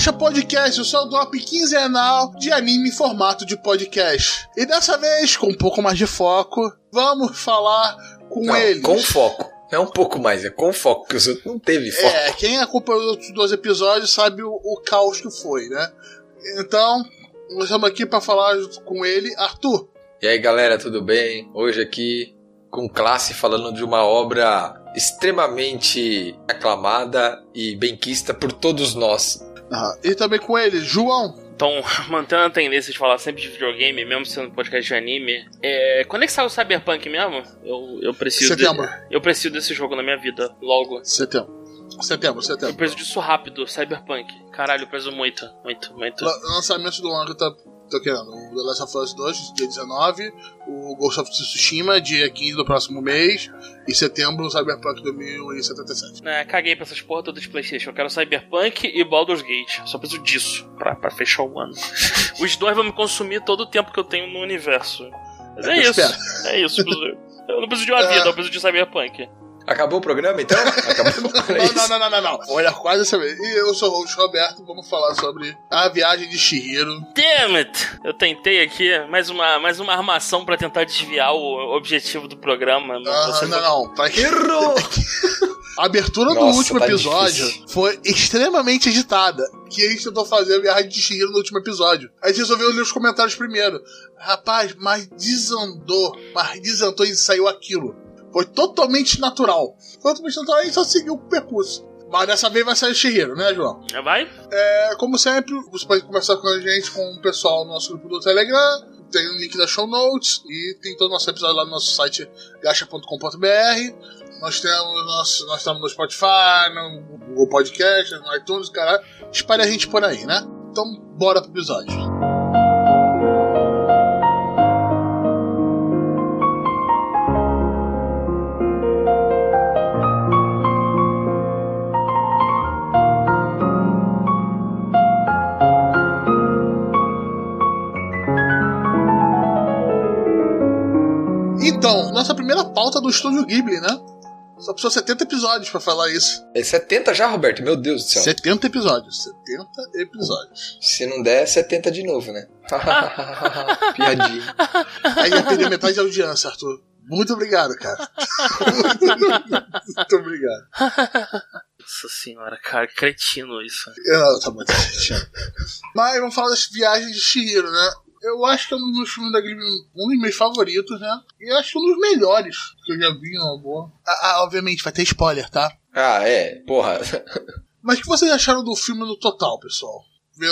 Gacha Podcast, o seu drop quinzenal de anime em formato de podcast. E dessa vez, com um pouco mais de foco, vamos falar com Não, ele. Com foco. É um pouco mais, é com foco, porque os outros não teve foco. É, quem acompanhou os outros dois episódios sabe o, o caos que foi, né? Então, nós estamos aqui para falar com ele, Arthur. E aí galera, tudo bem? Hoje aqui com classe falando de uma obra extremamente aclamada e benquista por todos nós. Ah, e também com ele, João. Então, mantendo a tendência de falar sempre de videogame, mesmo sendo podcast de anime, é... quando é que sai o Cyberpunk mesmo? Eu, eu preciso. de- Setembro. Eu preciso desse jogo na minha vida, logo. Setembro. Setembro, Eu setembro. preciso disso rápido, Cyberpunk. Caralho, eu preciso muito, muito, muito. La- Lançamento do ano eu tô, querendo. O The Last of Us 2, dia 19. O Ghost of Tsushima, dia 15 do próximo mês. E setembro, o Cyberpunk 2077. É, caguei pra essas porra todas de Playstation. Eu quero Cyberpunk e Baldur's Gate. Só preciso disso pra, pra fechar o ano. Os dois vão me consumir todo o tempo que eu tenho no universo. Mas é, Eu isso. É isso. Eu não preciso de uma É. vida, eu preciso de Cyberpunk. Acabou o programa então? Acabou Era Não, não, não, não, não, não. Olha, quase essa vez. E eu sou o host Roberto, vamos falar sobre a viagem de Shihiro. Damn it! Eu tentei aqui mais uma, mais uma armação pra tentar desviar o objetivo do programa. Ah, você não, não. Pra que... Errou! A abertura do Nossa, último tá episódio difícil. foi extremamente agitada. Que a gente tentou fazer a viagem de Shihiro no último episódio. A gente resolveu ler os comentários primeiro. Rapaz, mas desandou. Mas desandou e saiu aquilo. Foi totalmente natural. Foi totalmente natural e a gente só seguiu o percurso. Mas dessa vez vai sair o Shihiro, né, João? Já vai? É, como sempre, você pode conversar com a gente, com o pessoal do nosso grupo do Telegram. Tem o link da show notes e tem todo o nosso episódio lá no nosso site gacha.com.br. Nós temos nosso, nós estamos no Spotify, no Google Podcast, no iTunes, cara. Espalhe a gente por aí, né? Então, bora pro episódio. Primeira pauta do Estúdio Ghibli, né? Só precisou 70 episódios pra falar isso. É 70 já, Roberto? Meu Deus do céu. 70 episódios. 70 episódios. Se não der, 70 de novo, né? Piadinha. Aí ia perder metade da audiência, Arthur. Muito obrigado, cara. Muito obrigado. Nossa senhora, cara, que cretino isso. Não, tá muito chato. Mas vamos falar das viagens de Shihiro, né? Eu acho que é um dos filmes da Ghibli, um dos meus favoritos, né? E eu acho que um dos melhores que eu já vi numa boa. Ah, ah, obviamente, vai ter spoiler, tá? Ah, é. Porra. Mas o que vocês acharam do filme no total, pessoal?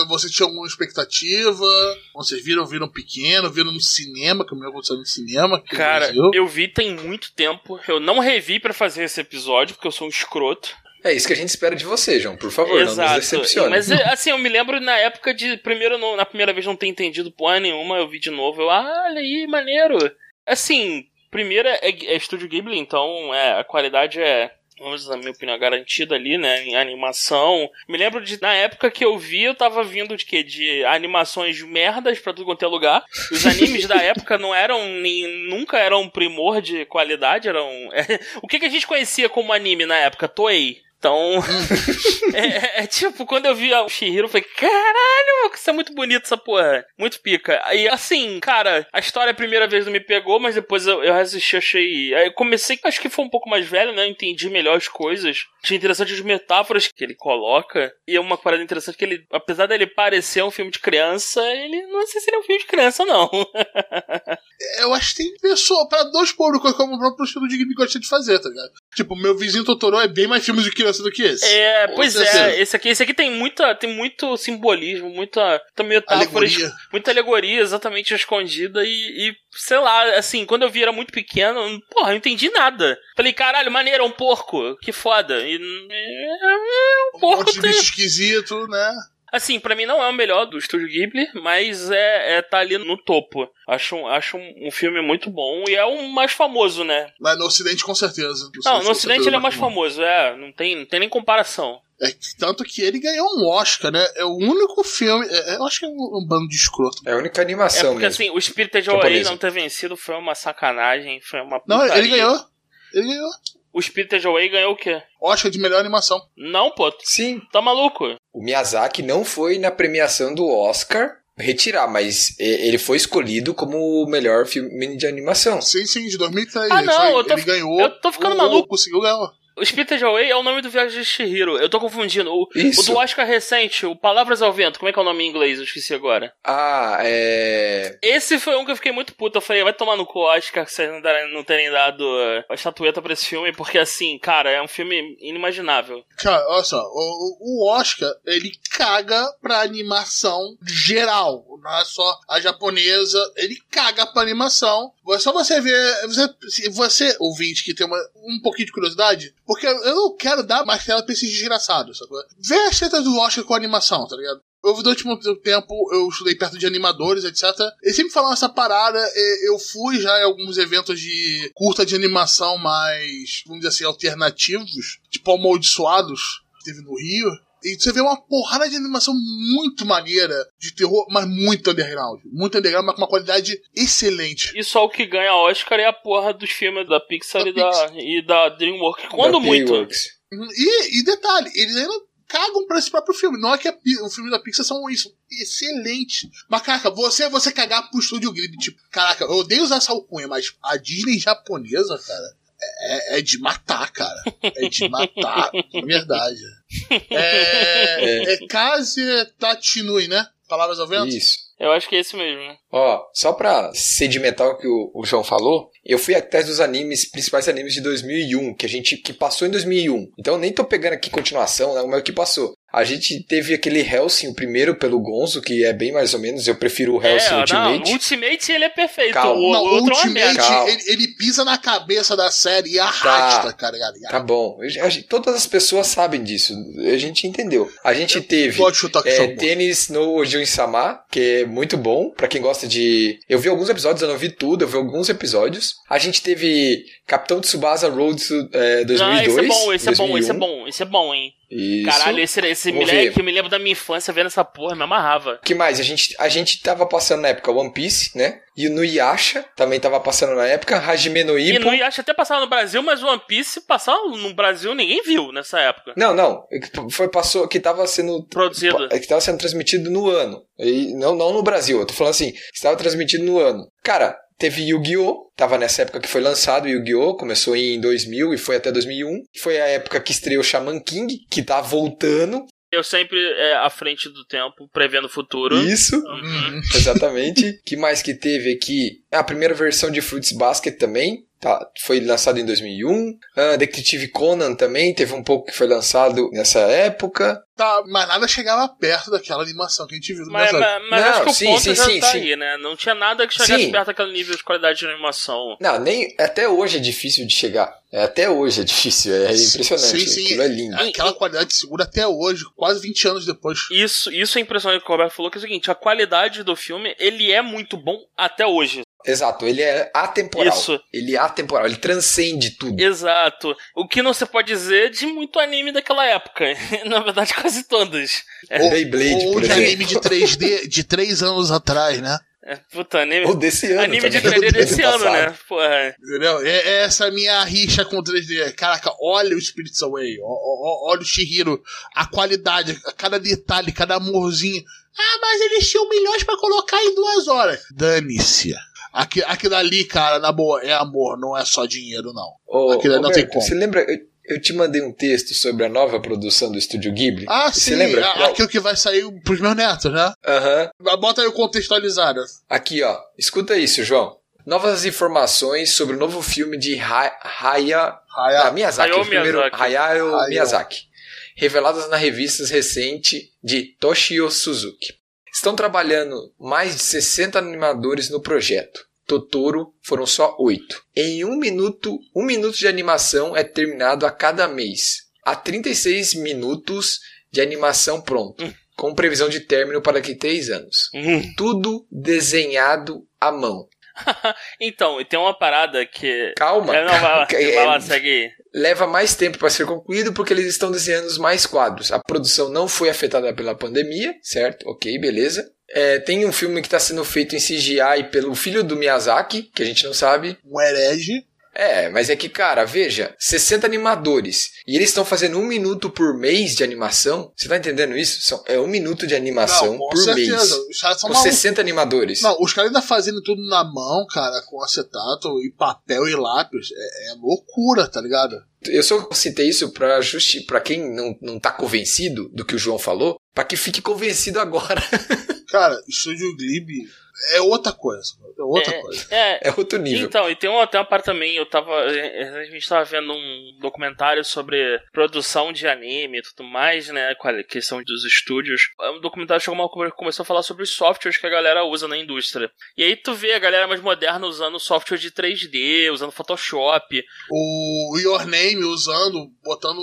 Vocês tinham alguma expectativa? Vocês viram, viram pequeno, viram no cinema, que o meu aconteceu no cinema. Cara, eu vi tem muito tempo. Eu não revi pra fazer esse episódio, porque eu sou um escroto. É isso que a gente espera de você, João. Por favor, não nos decepcione. Mas é, assim, eu me lembro na época de. Primeiro, não- na primeira vez não ter entendido porra nenhuma, eu vi de novo. Eu, ah, olha aí, maneiro. Assim, primeira é, é Estúdio Ghibli, então é, a qualidade é. Vamos dizer, na minha opinião, garantida ali, né? Em animação. Me lembro de, na época que eu vi, eu tava vindo de quê? De animações de merdas pra tudo quanto é lugar. Os animes da época não eram, nem, nunca eram primor de qualidade, eram. o que, que a gente conhecia como anime na época? Toei. Então. é, é- é tipo, quando eu vi o Shihiro, eu falei, caralho, isso é muito bonito essa porra. Muito pica. E assim, cara, a história a primeira vez não me pegou, mas depois eu, eu assisti, achei. Aí eu comecei, acho que foi um pouco mais velho, né? Eu entendi melhor as coisas. Achei interessante as metáforas que ele coloca. E é uma parada interessante que ele, apesar dele parecer um filme de criança, ele não sei se ele é um filme de criança, não. Eu acho que tem pessoa pra dois públicos, como o próprio estilo de Ghibli gosta de fazer, tá ligado? Tipo, meu vizinho Totoro é bem mais filme de criança do que esse. É, pois certeza. é, esse aqui, esse aqui tem muita, tem muito simbolismo, muita, muita metáfora, Alegoria. muita alegoria exatamente escondida e, e, sei lá, assim, quando eu vi era muito pequeno, porra, eu não entendi nada. Falei, caralho, maneiro, é um porco, que foda. E, é, um Um porco monte de tem... bicho esquisito, né? Assim, pra mim não é o melhor do Estúdio Ghibli, mas é, é tá ali no topo. Acho, um- acho um, um filme muito bom e é o mais famoso, né? Mas no Ocidente, com certeza. Não, no Ocidente ele é mais famoso, é, não tem, não tem nem comparação. É que- tanto que ele ganhou um Oscar, né? É o único filme. é- é- eu acho que é um, um bando de escroto. É a única É animação porque mesmo. assim, o Spirited Away Japonesa. não ter vencido foi uma sacanagem, foi uma Não, putaria. ele ganhou. Ele ganhou. O Spirited Away ganhou o quê? Oscar de melhor animação. Não, pô. Sim, Tá maluco? o Miyazaki não foi na premiação do Oscar retirar, mas ele foi escolhido como o melhor filme de animação. Sim, sim, de 2003. Ah, Ele não, foi- eu tô- ele ganhou. eu tô ficando o- maluco. Conseguiu ganhar. O Spirited Away é o nome do Viagem de Shihiro. Eu tô confundindo. O, o do Oscar recente, o Palavras ao Vento. Como é que é o nome em inglês? Eu esqueci agora. Ah, é. Esse foi um que eu fiquei muito puto. Eu falei, vai tomar no cu, Oscar, que vocês não, darem- não terem dado a estatueta pra esse filme, porque assim, cara, é um filme inimaginável. Cara, olha só, o, o Oscar, ele caga pra animação geral, não é só a japonesa, ele caga pra animação. É só você ver, você, se você ouvinte que tem uma, um pouquinho de curiosidade, porque eu não quero dar mais tela pra esses desgraçados, sabe? Vê as tretas do Oscar com animação, tá ligado? Eu, durante muito tempo, eu estudei perto de animadores, etc. Eles sempre falavam essa parada. Eu fui já em alguns eventos de curta de animação mais, vamos dizer assim, alternativos, tipo amaldiçoados, que teve no Rio. E você vê uma porrada de animação muito maneira, de terror, mas muito underground. Muito underground, mas com uma qualidade excelente. E só o que ganha Oscar é a porra dos filmes da Pixar, Da e, da, e da DreamWorks. Quando da muito. Payworks. E, e detalhe, eles ainda cagam pra esse próprio filme. Não é que o filme da Pixar são isso. Excelente. Mas, caraca, você, você cagar pro estúdio Ghibli, tipo, caraca, eu odeio usar essa alcunha, mas a Disney japonesa, cara, é, é de matar, cara. É de matar, de verdade. É, é Kaze Tatinui, né? Palavras ao vento? Isso. Eu acho que é esse mesmo. né? Ó, só pra sedimentar o que o, o João falou, eu fui atrás dos animes, principais animes de 2001, que a gente que passou em 2001. Então eu nem tô pegando aqui continuação, né, mas o que passou. A gente teve aquele Hellsing, o primeiro pelo Gonzo, que é bem mais ou menos, eu prefiro o Hellsing é, Ultimate. Não, Ultimate ele é perfeito. Calma. O, Não, o o outro é. Ultimate, ele, ele pisa na cabeça da série e arrasta, cara. ligado? Tá bom, Eu gente- todas as pessoas sabem disso, a gente entendeu. A gente teve chutar que é, tênis no Ojun-sama, que é muito bom, pra quem gosta de... Eu vi alguns episódios, eu não vi tudo, eu vi alguns episódios. A gente teve Capitão Tsubasa Road é, 2002. Não, esse é bom, esse é bom, esse é 2001. bom, esse é bom, hein? Isso. Caralho, esse, esse moleque, eu me lembro da minha infância vendo essa porra, me amarrava. O que mais? A gente, a gente tava passando na época One Piece, né? E no Yasha também tava passando na época. Hajime no E Ippo. no acho até passava no Brasil, mas o One Piece passava no Brasil ninguém viu nessa época. Não, não. Foi passou que tava sendo Produzido. É que estava sendo transmitido no ano. E não, não no Brasil. Eu tô falando assim, estava transmitido no ano. Cara, teve Yu-Gi-Oh! Tava nessa época que foi lançado Yu-Gi-Oh! Começou em 2000 e foi até 2001. Foi a época que estreou Shaman King, que tá voltando. Eu sempre é, à frente do tempo, prevendo o futuro. Isso, Uhum. exatamente. que mais que teve aqui? A primeira versão de Fruits Basket também. Tá, foi lançado em 2001. Ah, Detective Conan também teve um pouco que foi lançado nessa época. Tá, mas nada chegava perto daquela animação que a gente viu no Mas, mas, mas Não, acho que o sim, ponto sim, já sim, tá sim. aí, né? Não tinha nada que chegasse Sim. perto daquele nível de qualidade de animação. Não, nem até hoje é difícil de chegar. É, até hoje é difícil, é impressionante. Sim, sim. Aquilo é lindo. Aquela qualidade segura até hoje, quase 20 anos depois. Isso, isso é impressionante que o Roberto falou, que é o seguinte, a qualidade do filme, ele é muito bom até hoje. Exato, ele é atemporal. Isso. Ele é atemporal, ele transcende tudo. Exato. O que não se pode dizer de muito anime daquela época. Na verdade, quase todos. Ou- Beyblade, Ou por de exemplo. anime de 3D de 3 anos atrás, né? É, puta, anime, Ou desse ano. anime de também, 3D desse ano, passado. né? Porra. Entendeu? É, é essa minha rixa com 3D. Caraca, olha o Spirits Away, olha o Shihiro, a qualidade, cada detalhe, cada amorzinho. Ah, mas eles tinham milhões pra colocar em duas horas. Dane-se. Aqui- Aquilo ali, cara, na boa, é amor, não é só dinheiro, não. Ô, Aquilo aí não tem Roberto, como. Você lembra? Eu, eu te mandei um texto sobre a nova produção do Estúdio Ghibli. Ah, Você sim, lembra? a- aquilo que vai sair pros meus netos, né? Aham. Bota aí o contextualizado. Aqui, ó. Escuta isso, João. Novas informações sobre o novo filme de Ha- Haya... Haya- Ah, Miyazaki. Hayao primeiro, Miyazaki. Hayao Hayao. Miyazaki. Reveladas na revista recente de Toshio Suzuki. Estão trabalhando mais de 60 animadores no projeto. Totoro foram só oito. Em um minuto, um minuto de animação é terminado a cada mês. Há 36 minutos de animação pronto, com previsão de término para daqui a três anos. Hum. Tudo desenhado à mão. Então, e tem uma parada que. Calma. É, não, vai lá, É, vai lá, segue leva mais tempo para ser concluído porque eles estão desenhando mais quadros. A produção não foi afetada pela pandemia, certo? Ok, beleza. É, tem um filme que está sendo feito em CGI pelo filho do Miyazaki, que a gente não sabe. Um herege. É, mas é que, cara, veja, 60 animadores e eles estão fazendo um minuto por mês de animação. Você tá entendendo isso? São, é um minuto de animação Não, por certeza. mês. Os caras são Com malucos. 60 animadores. Não, os caras ainda fazendo tudo na mão, cara, com acetato e papel e lápis. É, é loucura, tá ligado? Eu só citei isso pra, justi pra quem não, não tá convencido do que o João falou, pra que fique convencido agora. Cara, Estúdio Ghibli é outra coisa. É outra é, coisa. é, É outro nível. Então, e tem uma, tem uma parte também, eu tava. A gente tava vendo um documentário sobre produção de anime e tudo mais, né? Com a questão dos estúdios. Um documentário chegou uma, começou a falar sobre os softwares que a galera usa na indústria. E aí tu vê a galera mais moderna usando software de 3D, usando Photoshop. O Your Name usando, botando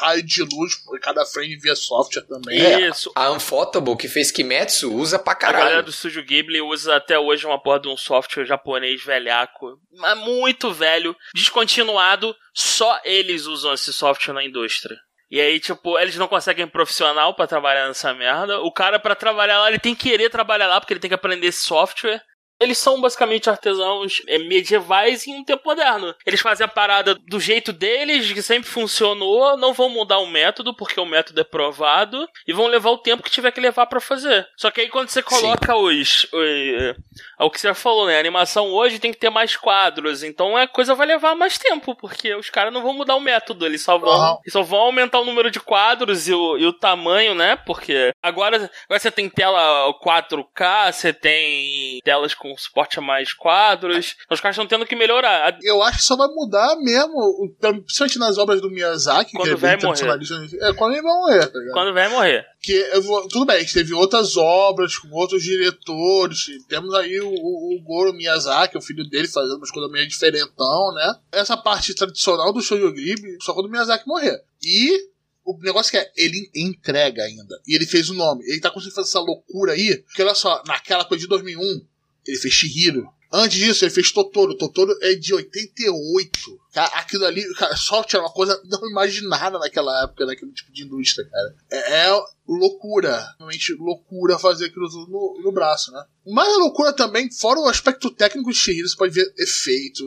raio de luz por cada frame via software também. É, Isso. A Unfotable, que fez Kimetsu, usa pra A galera caralho. do estúdio Ghibli usa até hoje uma porra de um software japonês velhaco, mas muito velho, descontinuado. Só eles usam esse software na indústria. E aí, tipo, eles não conseguem profissional pra trabalhar nessa merda. O cara, pra trabalhar lá, ele tem que querer trabalhar lá, porque ele tem que aprender esse software. Eles são basicamente artesãos é, medievais em um tempo moderno. Eles fazem a parada do jeito deles, que sempre funcionou, não vão mudar o método, porque o método é provado, e vão levar o tempo que tiver que levar pra fazer. Só que aí quando você coloca os, os. É o que você falou, né? A animação hoje tem que ter mais quadros, então a coisa vai levar mais tempo, porque os caras não vão mudar o método, eles só vão, Aham. eles só vão aumentar o número de quadros e o, e o tamanho, né? Porque agora, agora você tem tela 4K, você tem telas com suporte a mais quadros, então os caras estão tendo que melhorar. Eu acho que só vai mudar mesmo, principalmente nas obras do Miyazaki, Quando que é vai morrer. tradicionalista. É, quando ele vai morrer, tá ligado? Quando vai morrer. Que eu vou- tudo bem, teve outras obras com outros diretores. Temos aí o, o, o Goro Miyazaki, o filho dele, fazendo umas coisas meio diferentão, né? Essa parte tradicional do Shoujo Ghibli, só quando o Miyazaki morrer. E o negócio que é, ele entrega ainda. E ele fez o nome. Ele tá conseguindo fazer essa loucura aí. Porque olha só, naquela coisa de 2001, ele fez Shihiro. Antes disso, ele fez Totoro. Totoro é de 88. Cara, aquilo ali, cara, software era uma coisa não imaginada naquela época, naquele tipo de indústria, cara. É, é loucura. Realmente loucura fazer aquilo tudo no, no braço, né? Mas a loucura também, fora o aspecto técnico de Shihiro, você pode ver efeitos,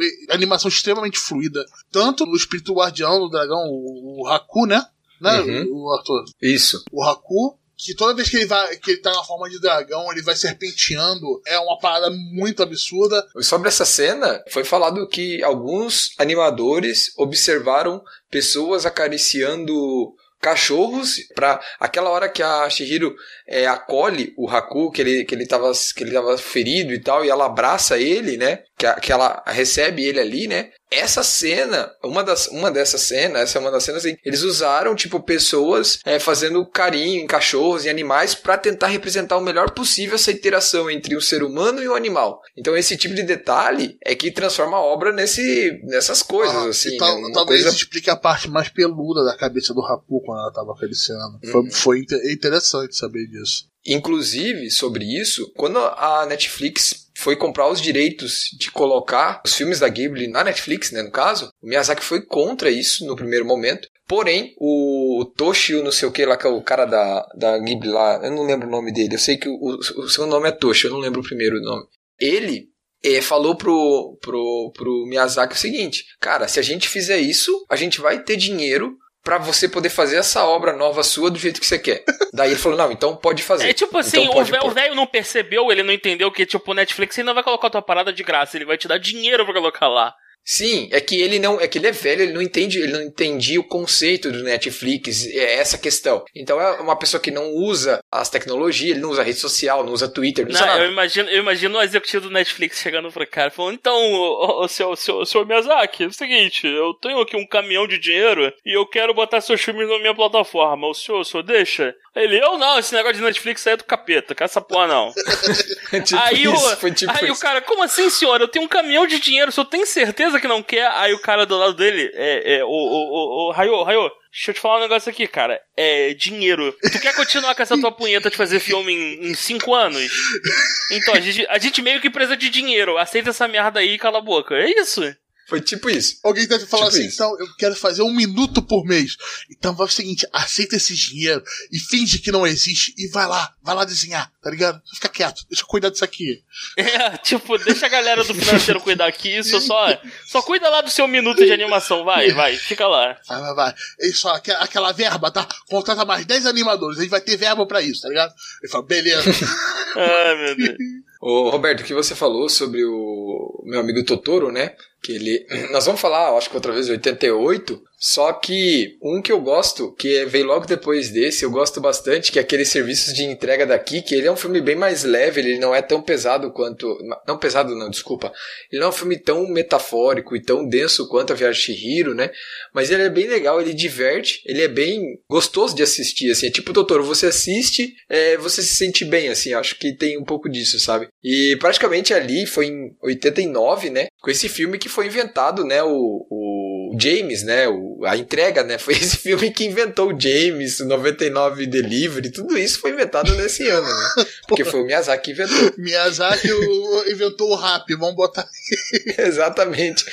e- animação extremamente fluida. Tanto no espírito guardião do dragão, o, o Haku, né? Né, Uhum. o Arthur? Isso. o Haku, que toda vez que ele vai, que ele tá na forma de dragão, ele vai serpenteando, é uma parada muito absurda. Sobre essa cena, foi falado que alguns animadores observaram pessoas acariciando cachorros para aquela hora que a Shihiro é, acolhe o Haku, que ele, que, ele tava, que ele tava ferido e tal, e ela abraça ele, né? Que, a- que ela recebe ele ali, né? Essa cena, uma, das, uma dessas cenas, essa é uma das cenas, assim, eles usaram, tipo, pessoas é, fazendo carinho em cachorros e animais para tentar representar o melhor possível essa interação entre o ser humano e o animal. Então, esse tipo de detalhe é que transforma a obra nesse, nessas coisas, Ah, assim. tal- né? Talvez coisa- explique a parte mais peluda da cabeça do Haku quando ela tava acariciando. Foi, Uhum. foi inte- interessante saber disso. Inclusive, sobre isso, quando a Netflix foi comprar os direitos de colocar os filmes da Ghibli na Netflix, né, no caso, o Miyazaki foi contra isso no primeiro momento. Porém, o Toshio, não sei o que lá, que é o cara da, da Ghibli lá, eu não lembro o nome dele, eu sei que o, o seu nome é Toshio, eu não lembro o primeiro nome. Ele eh, falou pro, pro, pro Miyazaki o seguinte, cara, se a gente fizer isso, a gente vai ter dinheiro pra você poder fazer essa obra nova sua do jeito que você quer. Daí ele falou, não, então pode fazer. É tipo assim, Então o velho não percebeu, ele não entendeu que, tipo, o Netflix ele não vai colocar tua parada de graça, ele vai te dar dinheiro pra colocar lá. Sim, é que ele não, é que ele é velho, ele não entende, ele não entendia o conceito do Netflix, é essa questão. Então é uma pessoa que não usa as tecnologias, ele não usa rede social, não usa Twitter, não, Não, usa nada. eu imagino, eu imagino o executivo do Netflix chegando pro cara falando, então, ô, seu, seu, seu Miyazaki, é o seguinte, eu tenho aqui um caminhão de dinheiro e eu quero botar seus filmes na minha plataforma. O senhor, o senhor deixa? Ele, eu não, esse negócio de Netflix aí é do capeta, com essa porra não. tipo aí isso, o, tipo aí o isso. cara, como assim, senhor? Eu tenho um caminhão de dinheiro, o senhor tem certeza que não quer? Aí o cara do lado dele, é, é, o, o, o, o Raio, Raio, deixa eu te falar um negócio aqui, cara. É dinheiro. Tu quer continuar com essa tua punheta de fazer filme em, em cinco anos? Então, a gente, a gente meio que precisa de dinheiro. Aceita essa merda aí e cala a boca. É isso. Foi tipo isso. Alguém deve falar Tipo assim, isso. então, eu quero fazer um minuto por mês. Então vai o seguinte, aceita esse dinheiro e finge que não existe e vai lá, vai lá desenhar, tá ligado? Fica quieto, deixa eu cuidar disso aqui. É, tipo, deixa a galera do financeiro cuidar aqui, isso só, só cuida lá do seu minuto de animação, vai, vai, fica lá. Vai, vai, vai. É Isso, ó, aque- aquela verba, tá? Contrata mais 10 animadores, a gente vai ter verba pra isso, tá ligado? Ele fala, beleza. Ai, meu Deus. Ô, Roberto, o que você falou sobre o meu amigo Totoro, né? Que ele. Nós vamos falar, acho que outra vez, 88. Só que um que eu gosto, que veio logo depois desse, eu gosto bastante, que é aqueles serviços de entrega daqui, que ele é um filme bem mais leve, ele não é tão pesado quanto. Não pesado, não, desculpa. Ele não é um filme tão metafórico e tão denso quanto a Viagem de né? Mas ele é bem legal, ele diverte, ele é bem gostoso de assistir, assim. É tipo, Totoro, você assiste, é, você se sente bem, assim. Acho que tem um pouco disso, sabe? E praticamente ali foi em 89, né? Com esse filme que foi inventado, né? O, o James, né? O, a entrega, né? Foi esse filme que inventou o James, o 99 Delivery, tudo isso foi inventado nesse ano, né? Porque foi o Miyazaki que inventou. Miyazaki o- inventou o rap, vamos botar. Exatamente.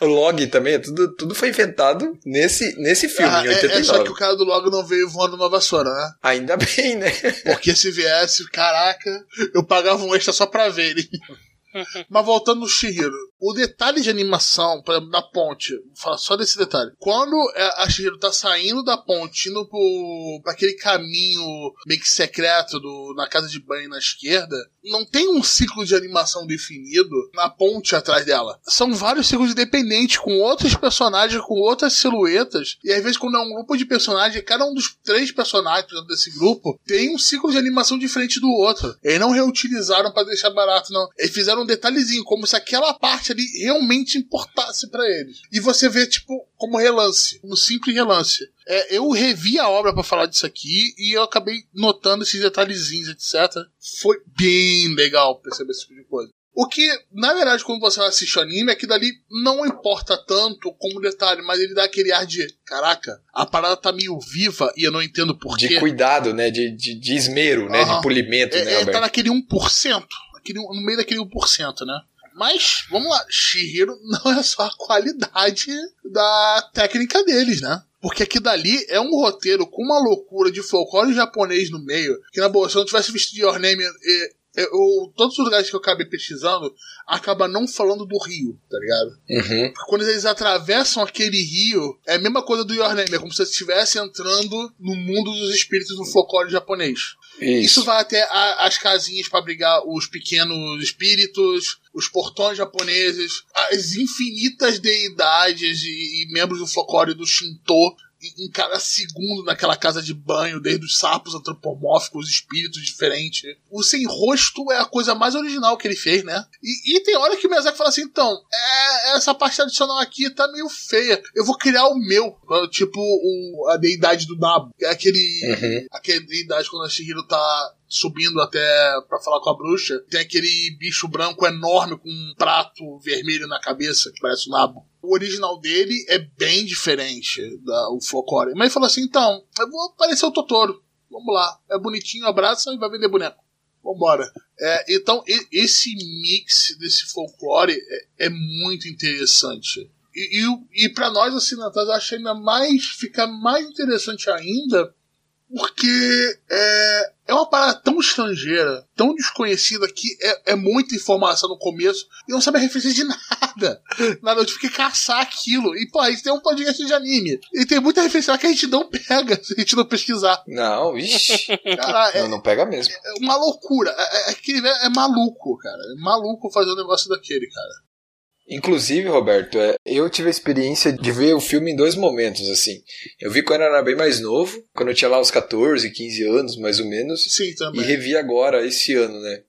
O log também, tudo, tudo foi inventado nesse, nesse filme, Ah, em é, é 89. só que o cara do logo não veio voando numa vassoura, né? Ainda bem, né? Porque se viesse, caraca, eu pagava um extra só pra ver ele. Mas voltando no Shihiro, o detalhe de animação, por da ponte, vou falar só desse detalhe. Quando é, a Shihiro tá saindo da ponte, indo pro, pra aquele caminho meio que secreto do, na casa de banho na esquerda, não tem um ciclo de animação definido na ponte atrás dela. São vários ciclos independentes, com outros personagens, com outras silhuetas, e às vezes quando é um grupo de personagens, cada um dos três personagens desse grupo tem um ciclo de animação diferente do outro. Eles não reutilizaram pra deixar barato, não. Eles fizeram um detalhezinho, como se aquela parte ali realmente importasse pra eles. E você vê, tipo, como relance, um simples relance. É, eu revi a obra pra falar disso aqui e eu acabei notando esses detalhezinhos, etc. Foi bem legal perceber esse tipo de coisa. O que, na verdade, quando você assiste o anime, é que dali não importa tanto como detalhe, mas ele dá aquele ar de: caraca, a parada tá meio viva e eu não entendo porquê. De cuidado, né? De, de, de esmero, né? Aham. De polimento, É, né, é, tá naquele 1%. Naquele, no meio daquele 1%, né? Mas, vamos lá, Shihiro não é só a qualidade da técnica deles, né? Porque aqui dali é um roteiro com uma loucura de folclore japonês no meio, que na boa, se eu não tivesse visto Your Name, eu, todos os lugares que eu acabei pesquisando, acaba não falando do rio, tá ligado? Uhum. Porque quando eles atravessam aquele rio, é a mesma coisa do Your Name, é como se estivesse entrando no mundo dos espíritos do folclore japonês. Isso Isso. vai até a- as casinhas para abrigar os pequenos espíritos, os portões japoneses, as infinitas deidades e, e membros do folclore do Shinto em, cada segundo naquela casa de banho, desde os sapos antropomórficos, os espíritos diferentes. O sem rosto é a coisa mais original que ele fez, né? E, e tem hora que o Miyazaki fala assim, então, é, essa parte adicional aqui tá meio feia. Eu vou criar o meu, tipo o, a deidade do Nabo, é aquele Uhum. aquela deidade quando a Shihiro tá subindo até pra falar com a bruxa, tem aquele bicho branco enorme com um prato vermelho na cabeça, que parece um nabo. O original dele é bem diferente da o folclore. Mas ele falou assim, então, eu vou parecer o Totoro. Vamos lá. É bonitinho, abraça e vai vender boneco. Vambora. É, então, esse mix desse folclore é, é muito interessante. E, e, e para nós assinantados, eu acho ainda mais, fica mais interessante ainda, porque é, é uma parada tão estrangeira, tão desconhecida, que é, é muita informação no começo e não sabe a referência de nada. Nada, eu tive que caçar aquilo. E, pô, gente tem um podcast de anime. E tem muita referência lá que a gente não pega se a gente não pesquisar. Não, ixi. Cara, é, Não, não pega mesmo. é uma loucura. É, é, velho é maluco, cara. É maluco fazer um negócio daquele, cara. Inclusive, Roberto, é, eu tive a experiência de ver o filme em dois momentos, assim. Eu vi quando eu era bem mais novo, quando eu tinha lá uns 14, 15 anos, mais ou menos, Sim, e também. revi agora, esse ano, né?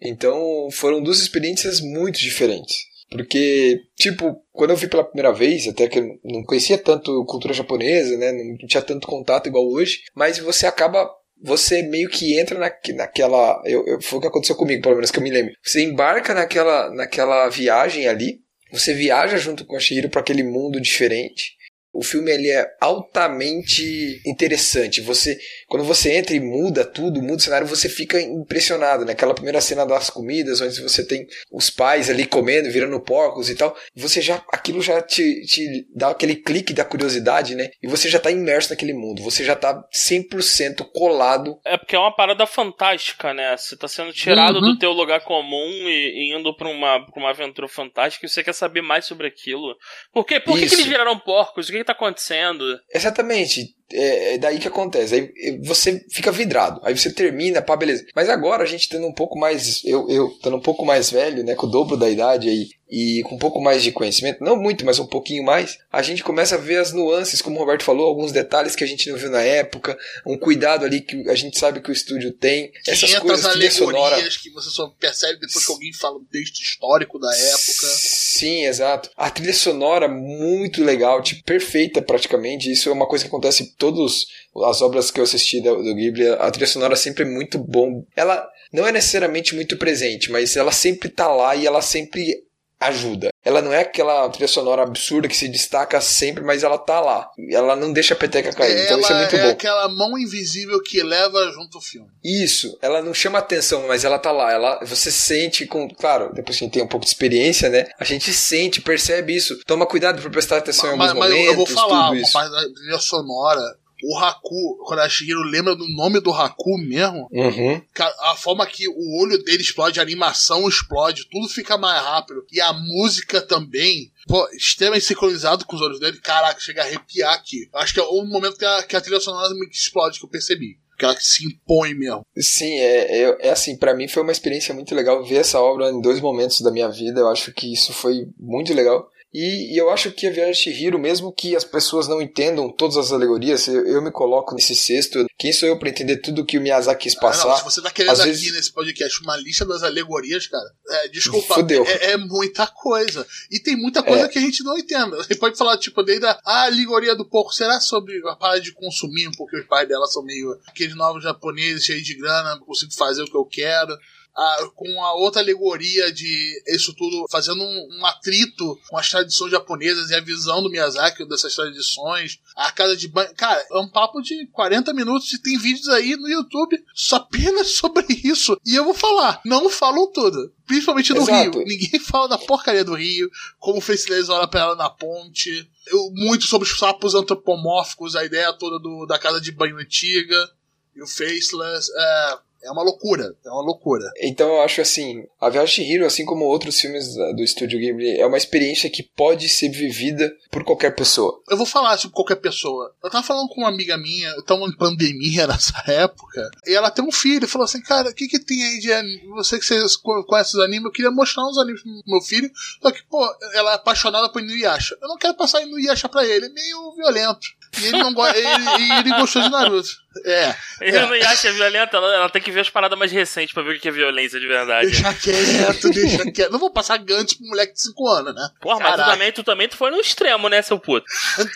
Então, foram duas experiências muito diferentes. Porque, tipo, quando eu vi pela primeira vez, até que eu não conhecia tanto cultura japonesa, né? Não tinha tanto contato igual hoje, mas você acaba. Você meio que entra na, naquela. Eu, eu- foi o que aconteceu comigo, pelo menos que eu me lembro. Você embarca naquela, naquela viagem ali, você viaja junto com a Shihiro para aquele mundo diferente. O filme ele é altamente interessante. Você, quando você entra e muda tudo, muda o cenário, você fica impressionado, né? Aquela primeira cena das comidas, onde você tem os pais ali comendo, virando porcos e tal. Você já, aquilo já te, te dá aquele clique da curiosidade, né? E você já tá imerso naquele mundo. Você já tá 100% colado. É porque é uma parada fantástica, né? Você tá sendo tirado uhum. do teu lugar comum e, e indo pra uma, pra uma aventura fantástica e você quer saber mais sobre aquilo. Por quê? Por que, que eles viraram porcos? O que, que tá acontecendo? Exatamente é, é daí que acontece. Aí você fica vidrado. Aí você termina, pá, beleza. Mas agora a gente tendo um pouco mais. Eu, eu tendo um pouco mais velho, né? Com o dobro da idade aí. E com um pouco mais de conhecimento, não muito, mas um pouquinho mais, a gente começa a ver as nuances, como o Roberto falou, alguns detalhes que a gente não viu na época, um cuidado ali que a gente sabe que o estúdio tem, essas coisas trilha sonora que você só percebe depois que alguém fala um texto histórico da época. Sim, exato. A trilha sonora muito legal, tipo, perfeita praticamente. Isso é uma coisa que acontece todas as obras que eu assisti do, do Ghibli, a trilha sonora sempre é muito bom. Ela não é necessariamente muito presente, mas ela sempre tá lá e ela sempre ajuda. Ela não é aquela trilha sonora absurda que se destaca sempre, mas ela tá lá. Ela não deixa a peteca cair. Ela então isso é muito é bom. aquela mão invisível que leva junto o filme. Isso. Ela não chama atenção, mas ela tá lá. Ela, você sente com, claro, depois que a gente tem um pouco de experiência, né? A gente sente, percebe isso. Toma cuidado para prestar atenção mas, em alguns mas momentos. Eu vou falar, uma parte da trilha sonora o Haku, quando a Shihiro lembra do nome do Haku mesmo, uhum. a forma que o olho dele explode, a animação explode, tudo fica mais rápido. E a música também, pô, extremamente sincronizado com os olhos dele. Caraca, chega a arrepiar aqui. Acho que é o momento que a, que a trilha sonora me explode, que eu percebi que ela se impõe mesmo. Sim, é, é, é assim, para mim foi uma experiência muito legal ver essa obra em dois momentos da minha vida. Eu acho que isso foi muito legal. E, e, eu acho que a Viagem de Chihiro, mesmo que as pessoas não entendam todas as alegorias, eu, eu me coloco nesse cesto. Quem sou eu para entender tudo que o Miyazaki quis passar? Ah, não, se você tá querendo aqui vezes... nesse podcast uma lista das alegorias, cara, é, desculpa, é, é, muita coisa. E tem muita coisa é. que a gente não entende. Você pode falar, tipo, desde a, a alegoria do porco, será sobre a parada de consumir, porque os pais dela são meio aqueles novos japoneses cheios de grana, consigo fazer o que eu quero a, com a outra alegoria de isso tudo fazendo um, um, atrito com as tradições japonesas e a visão do Miyazaki dessas tradições. A casa de banho. Cara, é um papo de 40 minutos e tem vídeos aí no YouTube só apenas sobre isso. E eu vou falar, não falam tudo. Principalmente no Exato. Rio. Ninguém fala da porcaria do Rio, como fez Silêncio olha pra ela na ponte. Eu, muito sobre os sapos antropomórficos, a ideia toda do, da casa de banho antiga. E o Faceless. É, é uma loucura, é uma loucura. Então eu acho assim, a Viagem de Hiro, assim como outros filmes do estúdio Ghibli, é uma experiência que pode ser vivida por qualquer pessoa. Eu vou falar sobre qualquer pessoa. Eu tava falando com uma amiga minha, eu tava em pandemia nessa época, e ela tem um filho, falou assim, cara, o que que tem aí de anime? Você que você conhece os animes, eu queria mostrar uns animes pro meu filho, só que, pô, ela é apaixonada por Inuyasha. Eu não quero passar Inuyasha pra ele, é meio violento. E ele não gosta, ele, ele gostou de Naruto. É. Ele é. não acha violenta, ela, ela, tem que ver as paradas mais recentes pra ver o que é violência de verdade. Deixa quieto, deixa quieto. Não vou passar Gantz pro moleque de 5 anos, né? Porra, mas tu também, tu também tu foi no extremo, né, seu puto?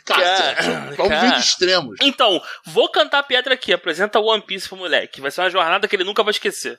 Cara, vamos ver de extremos. Então, vou cantar a pedra aqui, apresenta One Piece pro moleque. Vai ser uma jornada que ele nunca vai esquecer.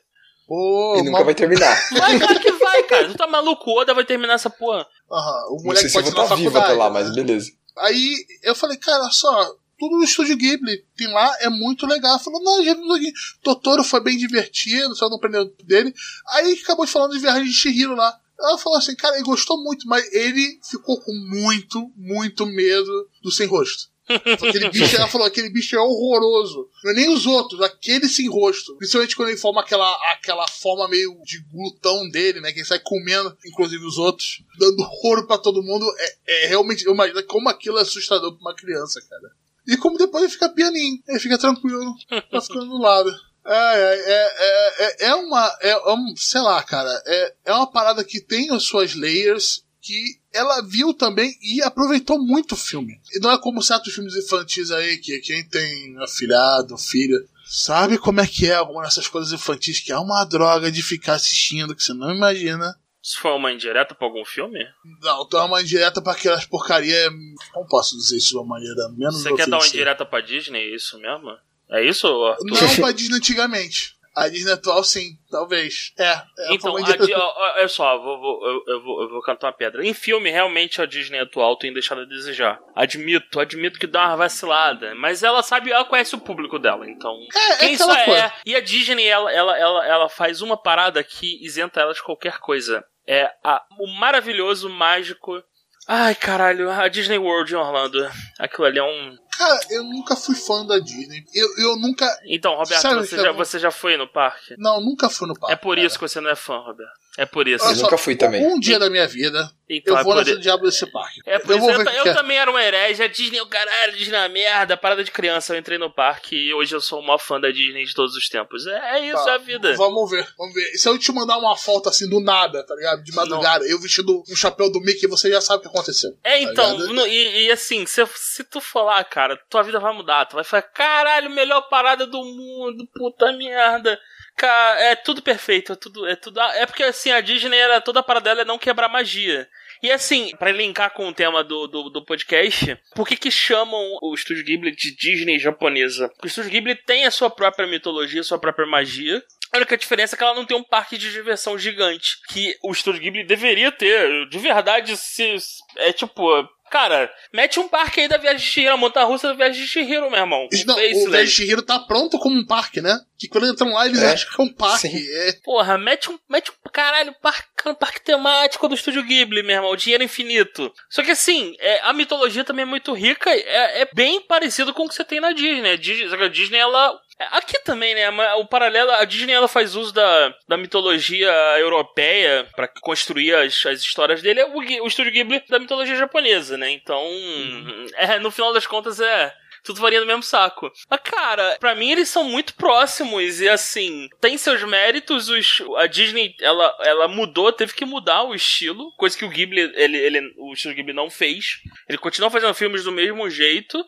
Pô, e nunca mal... vai terminar. Vai, claro que vai, cara. Tu tá maluco, o Oda vai terminar essa porra. Aham, o moleque Não sei se pode eu vou estar tá vivo até lá, mas beleza. Aí eu falei, cara, só, tudo no estúdio Ghibli tem lá, é muito legal. Falou, não, já aqui. Totoro foi bem divertido, só não aprendeu dele. Aí acabou de falando de Viagem de Shihiro lá. Ela falou assim, cara, ele gostou muito, mas ele ficou com muito, muito medo do sem rosto. Aquele bicho, ela falou, aquele bicho é horroroso. Não é nem os outros, aquele sem rosto. Principalmente quando ele forma aquela, aquela forma meio de glutão dele, né? Que ele sai comendo, inclusive os outros, dando ouro para todo mundo. É, é realmente, eu imagino como aquilo é assustador pra uma criança, cara. E como depois ele fica pianinho, ele fica tranquilo, tá ficando do lado. É, é, é, é, é uma. É, um, sei lá, cara. É, é uma parada que tem as suas layers que ela viu também e aproveitou muito o filme. E não é como certos filmes infantis aí, que quem tem afilhado, filha, sabe como é que é alguma dessas coisas infantis, que é uma droga de ficar assistindo, que você não imagina. Isso foi uma indireta pra algum filme? Não, então é uma indireta pra aquelas porcaria. Como posso dizer isso de uma maneira menos Você quer dar uma indireta pra Disney, é isso mesmo? É isso, Arthur? Não pra Disney antigamente. A Disney atual, sim, talvez. É. é então, a, de, olha só, vou, vou, eu, eu, vou, eu vou cantar uma pedra. Em filme, realmente a Disney atual tem deixado a desejar. Admito, admito que dá uma vacilada. Mas ela sabe, ela conhece o público dela, então. É, é quem é só é. E a Disney, ela, ela, ela, ela faz uma parada que isenta ela de qualquer coisa. É a, o maravilhoso, mágico Ai, caralho, a Disney World em Orlando. Aquilo ali é um. Cara, eu nunca fui fã da Disney. Eu, eu nunca. Então, Roberto, você já, você já foi no parque? Não, nunca fui no parque. É por cara. isso que você não é fã, Roberto. É por isso. Eu nunca fui também. Um dia da minha vida, então, eu vou é nesse diabo desse parque. É por eu isso. Eu, eu é. também era um herege. A Disney, o caralho, Disney é merda. Parada de criança. Eu entrei no parque e hoje eu sou o maior fã da Disney de todos os tempos. É, é isso, tá, é a vida. Vamos ver, vamos ver. Se eu te mandar uma foto assim do nada, tá ligado? De madrugada, Não. eu vestindo um chapéu do Mickey, você já sabe o que aconteceu. É, tá então. No, e, e, assim, se, se tu for lá, cara, tua vida vai mudar. Tu vai falar, caralho, melhor parada do mundo, puta merda. Cara, é tudo perfeito, é tudo, é tudo. É porque assim, a Disney era toda a parada dela é não quebrar magia. E assim, para linkar com o tema do, do, do, podcast, por que que chamam o Estúdio Ghibli de Disney japonesa? Porque o Estúdio Ghibli tem a sua própria mitologia, a sua própria magia. A única diferença é que ela não tem um parque de diversão gigante. Que o Estúdio Ghibli deveria ter. De verdade, se. É tipo. Cara, mete um parque aí da Viagem de Chihiro, a montanha russa da Viagem de Chihiro, meu irmão. Não, o Viagem de Chihiro tá pronto como um parque, né? Que quando entram lá, eles é. acham que é um parque. É. Porra, mete um, mete um caralho, parque, um parque temático do Estúdio Ghibli, meu irmão. Dinheiro infinito. Só que assim, é, a mitologia também é muito rica. É, é bem parecido com o que você tem na Disney. A Disney, a Disney ela Aqui também, né? O paralelo, a Disney ela faz uso da, da mitologia europeia para construir as, as histórias dele. O, o estúdio Ghibli da mitologia japonesa, né? Então, uhum. é, no final das contas é tudo varia no mesmo saco. Mas, cara, para mim eles são muito próximos e assim, tem seus méritos. Os, a Disney, ela, ela mudou, teve que mudar o estilo, coisa que o Ghibli, ele, ele, o Ghibli não fez. Ele continua fazendo filmes do mesmo jeito.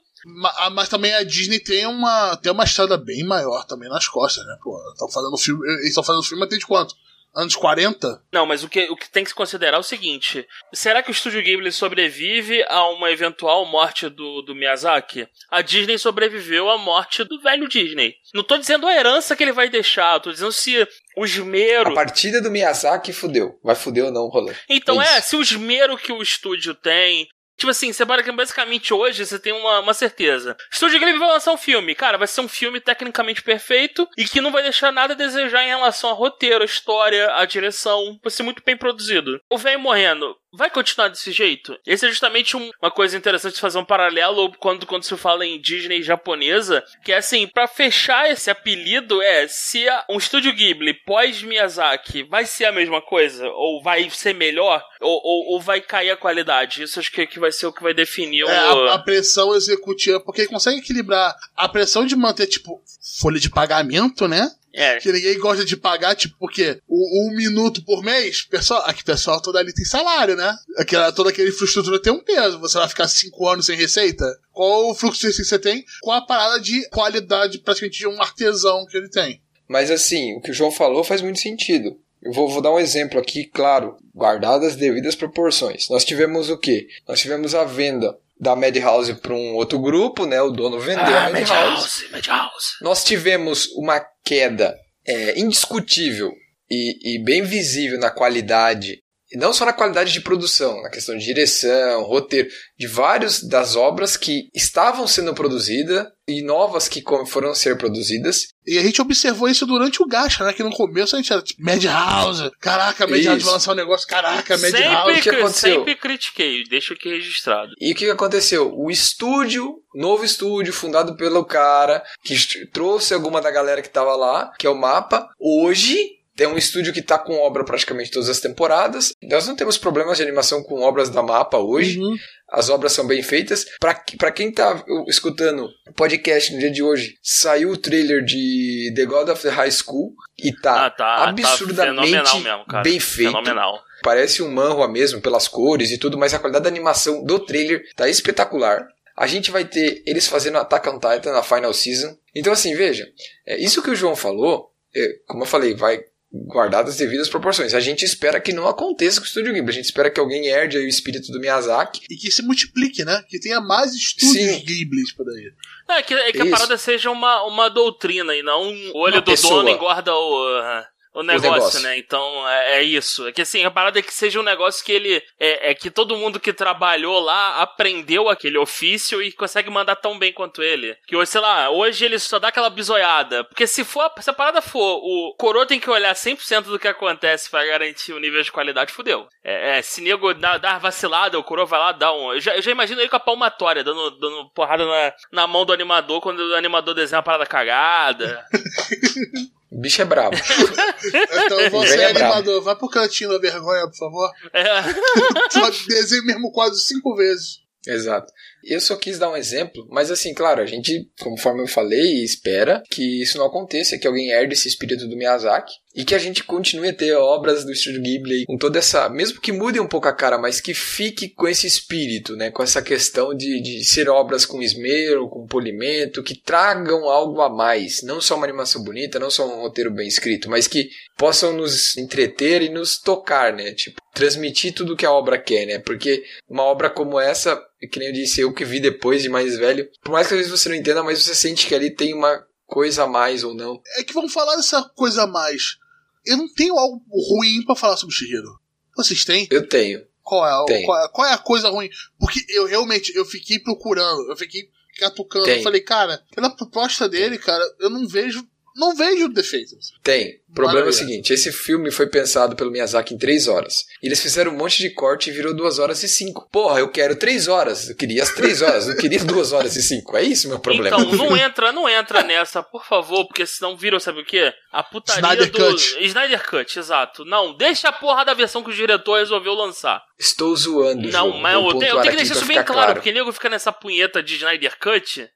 Ah, mas, também a Disney tem uma, tem uma estrada bem maior também nas costas, né? Pô, estão fazendo filme. Eles estão fazendo filme até de quanto? Anos 40? Não, mas o que, o que tem que se considerar é o seguinte: será que o estúdio Ghibli sobrevive a uma eventual morte do, do Miyazaki? A Disney sobreviveu à morte do velho Disney. Não tô dizendo a herança que ele vai deixar, tô dizendo se o esmero. A partida do Miyazaki fudeu. Vai fuder ou não, rolê. Então é, é se o esmero que o estúdio tem, Tipo assim, você basicamente hoje você tem uma, uma certeza. Estúdio Ghibli vai lançar um filme. Cara, vai ser um filme tecnicamente perfeito e que não vai deixar nada a desejar em relação a roteiro, a história, a direção. Vai ser muito bem produzido. O velho morrendo vai continuar desse jeito? Esse é justamente um, uma coisa interessante de fazer um paralelo quando, quando se fala em Disney japonesa, que é assim, para fechar esse apelido é se a, um estúdio Ghibli pós Miyazaki vai ser a mesma coisa ou vai ser melhor ou, ou, ou vai cair a qualidade. Isso acho que, que vai ser o que vai definir é, o... a, a pressão executiva, porque consegue equilibrar a pressão de manter tipo folha de pagamento, né? É. Que ninguém gosta de pagar, tipo, porque o, um minuto por mês, pessoal, aqui pessoal toda ali tem salário, né? Aquela, toda aquela infraestrutura tem um peso. Você vai ficar cinco anos sem receita? Qual o fluxo de receita você tem? Qual a parada de qualidade praticamente de um artesão que ele tem? Mas assim, o que o João falou faz muito sentido. Eu vou, vou, dar um exemplo aqui, claro, guardadas as devidas proporções. Nós tivemos o quê? Nós tivemos a venda da Madhouse para um outro grupo, né? O dono vendeu ah, a Madhouse. Madhouse. Nós tivemos uma queda é, indiscutível e, e, bem visível na qualidade, e não só na qualidade de produção, na questão de direção, roteiro, de várias das obras que estavam sendo produzidas e novas que foram ser produzidas. E a gente observou isso durante o Gacha, né? Que no começo a gente era tipo, Madhouse. Caraca, Madhouse vai lançar um negócio. Caraca, Madhouse. O que aconteceu? Sempre critiquei, deixa aqui registrado. E o que aconteceu? O estúdio, novo estúdio, fundado pelo cara que trouxe alguma da galera que tava lá, que é o Mapa, hoje tem um estúdio que está com obra praticamente todas as temporadas. Nós não temos problemas de animação com obras da Mapa hoje. Uhum. As obras são bem feitas. Para quem está escutando o podcast no dia de hoje, saiu o trailer de The God of the High School e tá, ah, tá, tá absurdamente tá mesmo, bem feito. Fenomenal. Parece um manhwa mesmo pelas cores e tudo, mas a qualidade da animação do trailer tá espetacular. A gente vai ter eles fazendo Attack on Titan na Final Season. Então assim, veja, é, isso que o João falou, é, como eu falei, vai guardadas as devidas proporções. A gente espera que não aconteça com o Estúdio Ghibli. A gente espera que alguém herde o espírito do Miyazaki. E que se multiplique, né? Que tenha mais estúdios Ghibli por aí. É, que, é que a parada seja uma, uma doutrina e não o olho uma do pessoa. dono engorda o. Uh, o negócio, negócio, né? Então é, é, isso. É que assim, a parada é que seja um negócio que ele. É, é, que todo mundo que trabalhou lá aprendeu aquele ofício e consegue mandar tão bem quanto ele. Que hoje, sei lá, hoje ele só dá aquela bisoiada. Porque se for. Se a parada for, o coroa tem que olhar 100% do que acontece para garantir o nível de qualidade, fudeu. É, é se nego dar, dar vacilada, o coroa vai lá dar um. Eu já, eu já imagino ele com a palmatória, dando, dando porrada na, na mão do animador quando o animador desenha uma parada cagada. O bicho é brabo. então você, é animador, bravo. vai pro cantinho da vergonha, por favor. É. Só desenho mesmo quase cinco vezes. Exato. Eu só quis dar um exemplo, mas assim, claro, a gente, conforme eu falei, espera que isso não aconteça, que alguém herde esse espírito do Miyazaki e que a gente continue a ter obras do Estúdio Ghibli com toda essa, mesmo que mude um pouco a cara, mas que fique com esse espírito, né, com essa questão de, de ser obras com esmero, com polimento, que tragam algo a mais, não só uma animação bonita, não só um roteiro bem escrito, mas que possam nos entreter e nos tocar, né, tipo, transmitir tudo que a obra quer, né, porque uma obra como essa que nem eu disse, eu que vi depois de mais velho, por mais que às vezes você não entenda, mas você sente que ali tem uma coisa a mais ou não. É que vamos falar dessa coisa a mais. Eu não tenho algo ruim para falar sobre Shihiro. Vocês têm? Eu tenho. Qual é, qual é, qual, é, a coisa ruim? Porque eu realmente eu fiquei procurando, eu fiquei catucando. Eu falei, cara, pela proposta dele, cara, eu não vejo não vejo defeitos. Tem. O problema Maravilha. é o seguinte: esse filme foi pensado pelo Miyazaki em 3 horas. Eles fizeram um monte de corte e virou 2 horas e 5. Porra, eu quero 3 horas. Eu queria as 3 horas, não queria 2 horas e 5. É isso meu problema. Então, não entra, não entra nessa, por favor, porque senão viram, sabe o quê? A putaria Snyder do. Cut. Snyder Cut, exato. Não, deixa a porra da versão que o diretor resolveu lançar. Estou zoando. Não, João. mas eu, tenho, eu tenho que deixar isso bem claro, claro, porque nego fica nessa punheta de Snyder Cut.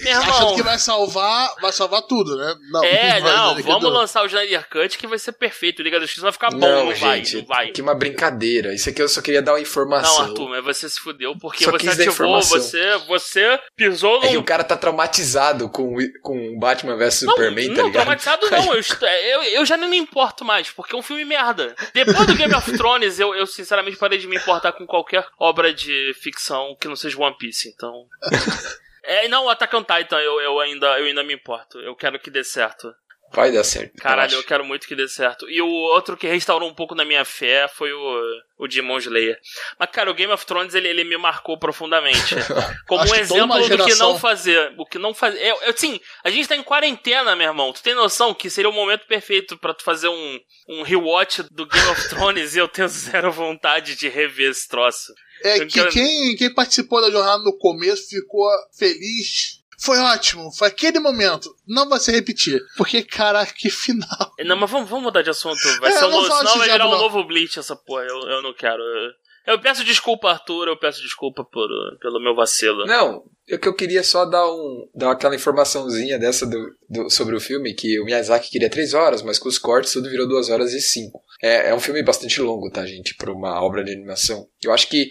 Meu irmão. Achando que vai salvar, vai salvar tudo, né? Não, é, não, vamos lançar o Snyder Cut que vai ser perfeito. Liga da Justiça vai ficar bom, não, não vai, não vai. Que uma brincadeira. Isso aqui eu só queria dar uma informação. Não, Arthur, mas você se fudeu porque só você ativou, você, você pisou no. É que o cara tá traumatizado com, com Batman vs Superman, não, tá ligado? traumatizado não, eu, eu, eu já não me importo mais, porque é um filme merda. Depois do Game of Thrones, eu, eu sinceramente parei de me importar com qualquer obra de ficção que não seja One Piece, então. É, não, Attack on Titan eu, eu, ainda, eu ainda me importo. Eu quero que dê certo. Vai dar certo. Caralho, eu, eu, quero muito que dê certo. E o outro que restaurou um pouco na minha fé foi o, o Demon Slayer. Mas, cara, o Game of Thrones ele, ele me marcou profundamente. Como um exemplo do que não fazer. O que não fazer. Eu, eu, sim, a gente tá em quarentena, meu irmão. Tu tem noção que seria o momento perfeito para tu fazer um, um rewatch do Game of Thrones e eu tenho zero vontade de rever esse troço. É que quem, quem participou da jornada no começo ficou feliz. Foi ótimo, foi aquele momento. Não vai se repetir. Porque, cara, que final. Não, mas vamos, vamos mudar de assunto. Vai é, ser um novo, senão vai virar um novo Bleach essa porra. Eu, eu não quero. Eu peço desculpa, Arthur, eu peço desculpa por, pelo meu vacilo. Não, eu que eu queria só dar um dar aquela informaçãozinha dessa do, do, sobre o filme, que o Miyazaki queria três horas, mas com os cortes tudo virou duas horas e cinco. É, é um filme bastante longo, tá, gente, para uma obra de animação. Eu acho que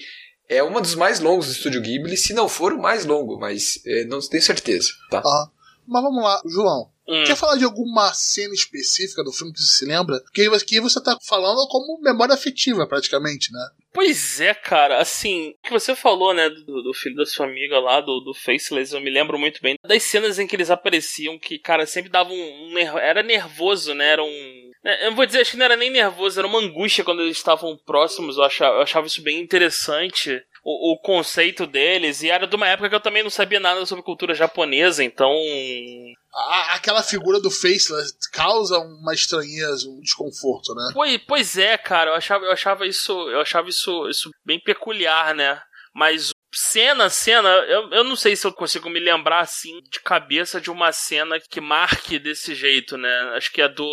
é um dos mais longos do Estúdio Ghibli, se não for o mais longo, mas é, não tenho certeza, tá? Ah, mas vamos lá, João. Hum. Quer falar de alguma cena específica do filme que você se lembra? Porque aqui você tá falando como memória afetiva, praticamente, né? Pois é, cara, assim, o que você falou, né, do, do, filho da sua amiga lá, do, do Faceless, eu me lembro muito bem das cenas em que eles apareciam, que, cara, sempre davam um, um era nervoso, né, era um, né, eu vou dizer, acho que não era nem nervoso, era uma angústia quando eles estavam próximos, eu achava, eu achava isso bem interessante o, o, conceito deles, e era de uma época que eu também não sabia nada sobre cultura japonesa, então. A, aquela figura do Faceless causa uma estranheza, um desconforto, né? Pois, pois é, cara, eu achava, eu achava isso. Eu achava isso, isso bem peculiar, né? Mas cena, cena, eu, eu não sei se eu consigo me lembrar assim de cabeça de uma cena que marque desse jeito, né? Acho que é do.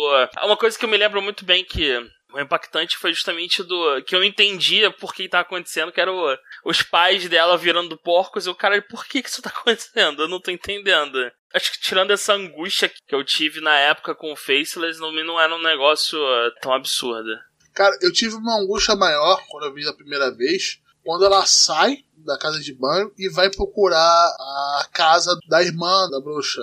Uma coisa que eu me lembro muito bem que o impactante foi justamente do que eu não entendia por que estava acontecendo, que era o, os pais dela virando porcos, e o cara, por que, que isso tá acontecendo? Eu não tô entendendo. Acho que tirando essa angústia que eu tive na época com o Faceless, não, não era um negócio uh, tão absurdo. Cara, eu tive uma angústia maior quando eu vi a primeira vez, quando ela sai da casa de banho e vai procurar a casa da irmã da bruxa.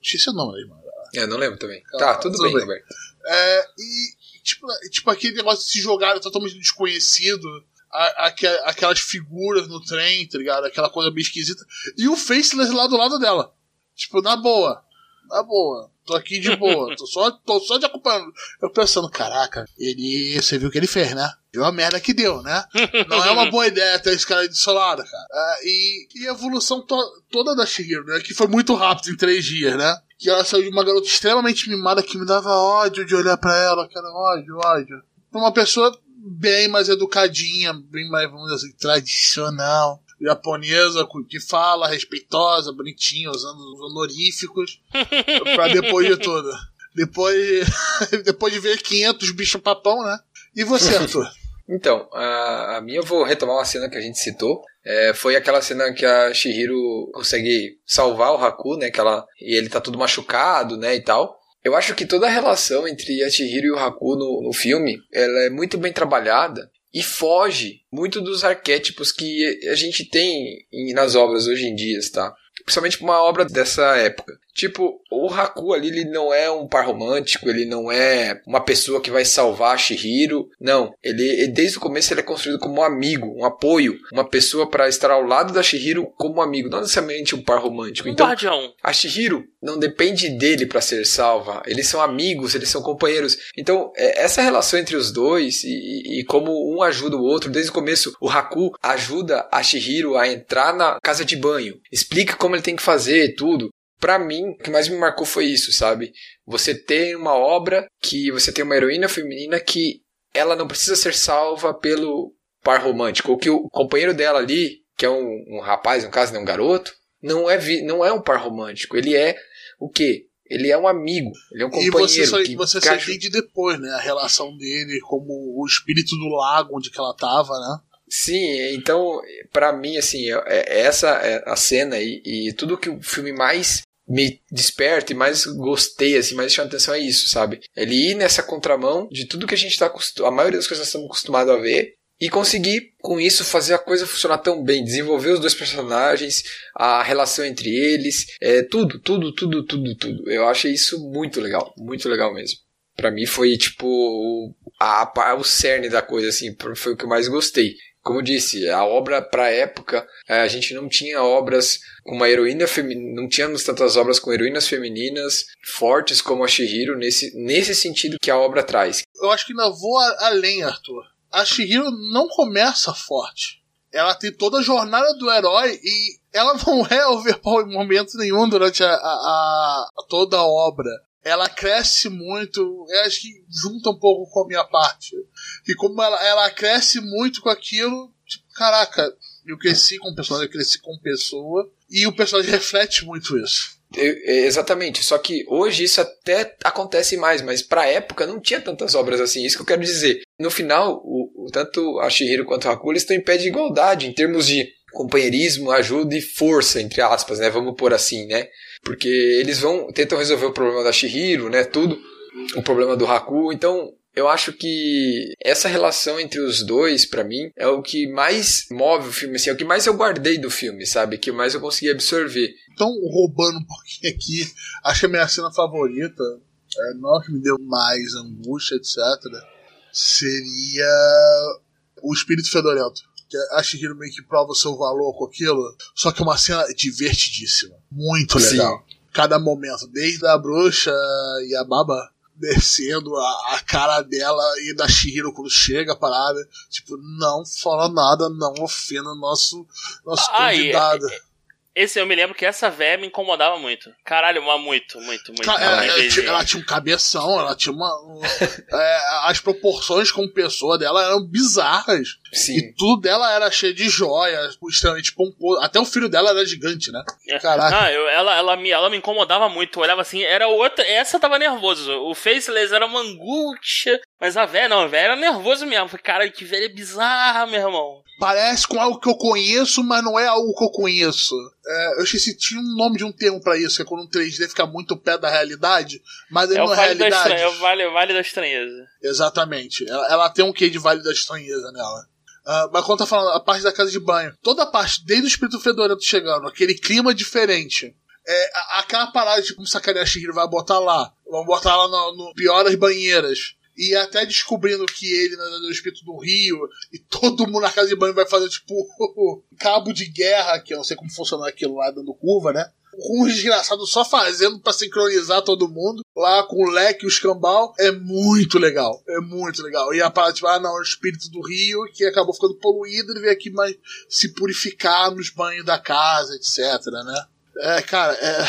Esqueci o nome da irmã. É, não lembro também. tá, tudo, tudo bem, bem. É, e, tipo, tipo, aquele negócio de se jogar totalmente desconhecido. A, a, aquelas figuras no trem, tá ligado? Aquela coisa bem esquisita. E o Faceless lá do lado dela. Tipo, na boa. Na boa. Tô aqui de boa. tô, só, tô só te acompanhando. Eu pensando, caraca, ele. Você viu o que ele fez, né? Viu a merda que deu, né? Não é uma boa ideia ter esse cara de solado, cara. Uh, e, e a evolução to toda da Shihiro, né? Que foi muito rápido em três dias, né? Que ela saiu de uma garota extremamente mimada que me dava ódio de olhar para ela, cara, ódio, ódio. Pra uma pessoa bem mais educadinha, bem mais, vamos dizer assim, tradicional japonesa que fala, respeitosa, bonitinha, usando os honoríficos, pra depois de tudo. Depois, depois de ver 500 bichos papão, né? E você, Arthur? Então, a, a minha eu vou retomar uma cena que a gente citou. É, foi aquela cena que a Shihiro consegue salvar o Haku, né? Que ela, e ele tá tudo machucado, né? E tal. Eu acho que toda a relação entre a Chihiro e o Haku no, no filme, ela é muito bem trabalhada e foge muito dos arquétipos que a gente tem nas obras hoje em dia, tá? Principalmente uma obra dessa época. Tipo, o Haku ali, ele não é um par romântico, ele não é uma pessoa que vai salvar a Shihiro. Não, ele desde o começo ele é construído como um amigo, um apoio, uma pessoa para estar ao lado da Shihiro como amigo, não necessariamente um par romântico. Um então, guardião. a Shihiro não depende dele para ser salva. Eles são amigos, eles são companheiros. Então, é, essa relação entre os dois e, e, como um ajuda o outro, desde o começo, o Haku ajuda a Shihiro a entrar na casa de banho, explica como ele tem que fazer tudo para mim, o que mais me marcou foi isso, sabe? Você tem uma obra que você tem uma heroína feminina que ela não precisa ser salva pelo par romântico, ou que o companheiro dela ali, que é um, um rapaz, no caso, né, um garoto, não é, vi, não é um par romântico, ele é o quê? Ele é um amigo, ele é um companheiro. E você só, que, você só entende depois, né? A relação dele como o espírito do lago onde que ela tava, né? Sim, então, para mim, assim, é, é essa é a cena e, e, tudo que o filme mais me desperta e mais gostei, assim, mais chama atenção é isso, sabe? Ele ir nessa contramão de tudo que a gente tá acostumado, a maioria das coisas nós estamos acostumados a ver e conseguir com isso fazer a coisa funcionar tão bem, desenvolver os dois personagens, a relação entre eles, é tudo, tudo, tudo, tudo, tudo. Eu achei isso muito legal, muito legal mesmo. Para mim foi tipo a, a, o cerne da coisa assim, foi o que eu mais gostei como eu disse, a obra para a época, é, a gente não tinha obras com uma heroína feminina, não tínhamos tantas obras com heroínas femininas fortes como a Shihiro nesse, nesse sentido que a obra traz. Eu acho que ainda vou além, Arthur. A Shihiro não começa forte. Ela tem toda a jornada do herói e ela não é overpower em momento nenhum durante a, a, a toda a obra ela cresce muito, eu acho que junta um pouco com a minha parte. E como ela, ela cresce muito com aquilo, tipo, caraca, eu cresci com o personagem, eu cresci com pessoa, e o personagem reflete muito isso. exatamente, só que hoje isso até acontece mais, mas pra época não tinha tantas obras assim, isso que eu quero dizer. No final, o, o tanto a Shihiro quanto a Haku estão em pé de igualdade em termos de companheirismo, ajuda e força, entre aspas, né? Vamos pôr assim, né? Porque eles vão tentam resolver o problema da Shihiro, né? Tudo, o problema do Haku. Então, eu acho que essa relação entre os dois, para mim, é o que mais move o filme, assim, é o que mais eu guardei do filme, sabe? Que mais eu consegui absorver. Então, roubando um pouquinho aqui, acho que a minha cena favorita, é, não que me deu mais angústia, etc., seria o espírito fedorento que a Shihiro meio que prova o seu valor com aquilo. Só que é uma cena divertidíssima. Muito legal. Sim. Cada momento, desde a bruxa e a baba descendo a, a, cara dela e da Shihiro quando chega a parada. Tipo, não fala nada, não ofenda nosso, nosso ah, convidado. E, esse eu me lembro que essa véia me incomodava muito. Caralho, mas muito, muito, muito. ela, ela, tinha, ela, tinha, um cabeção, ela tinha uma. Um, é, as proporções como pessoa dela eram bizarras. Sim. E tudo dela era cheio de joias, extremamente pomposo. Até o filho dela era gigante, né? É. Caraca. Ah, eu, ela, ela, me, ela me incomodava muito. Eu olhava assim, era outra. Essa tava nervoso. O Faceless era uma angústia. Mas a véia não, a véia era nervoso mesmo. Falei, cara, que velha bizarra, meu irmão parece com algo que eu conheço, mas não é algo que eu conheço. É, eu esqueci, tinha um nome de um termo para isso, que é quando um 3D fica muito pé da realidade, mas ele é não é vale realidade. é o vale, vale da estranheza. Exatamente. Ela, ela, tem um quê de vale da estranheza nela. Uh, mas quando tá falando a parte da casa de banho, toda a parte, desde o espírito fedorento chegando, aquele clima diferente, é, aquela parada de como sacanear Shihiro vai botar lá. Vamos botar lá no, no pior das banheiras e até descobrindo que ele né, é espírito do rio e todo mundo na casa de banho vai fazer tipo cabo de guerra, que eu não sei como funciona aquilo lá dando curva, né? Um desgraçado só fazendo para sincronizar todo mundo, lá com o leque e o escambau, é muito legal. É muito legal. E a parte, tipo, ah, não, é o espírito do rio que acabou ficando poluído, ele veio aqui mais se purificar nos banhos da casa, etc, né? É, cara, é